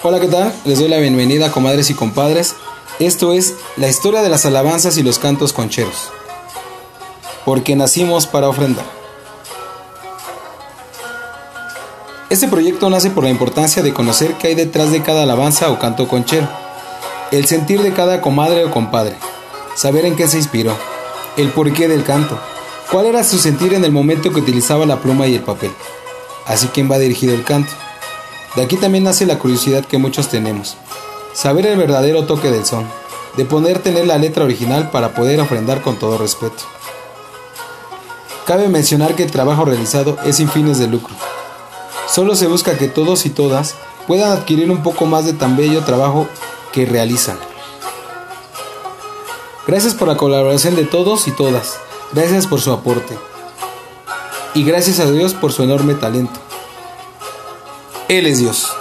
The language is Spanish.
Hola, ¿qué tal? Les doy la bienvenida, comadres y compadres. Esto es la historia de las alabanzas y los cantos concheros. Porque nacimos para ofrendar. Este proyecto nace por la importancia de conocer qué hay detrás de cada alabanza o canto conchero, el sentir de cada comadre o compadre, saber en qué se inspiró, el porqué del canto, cuál era su sentir en el momento que utilizaba la pluma y el papel, así quién va dirigido el canto. De aquí también nace la curiosidad que muchos tenemos, saber el verdadero toque del son, de poder tener la letra original para poder ofrendar con todo respeto. Cabe mencionar que el trabajo realizado es sin fines de lucro. Solo se busca que todos y todas puedan adquirir un poco más de tan bello trabajo que realizan. Gracias por la colaboración de todos y todas. Gracias por su aporte. Y gracias a Dios por su enorme talento. Él es Dios.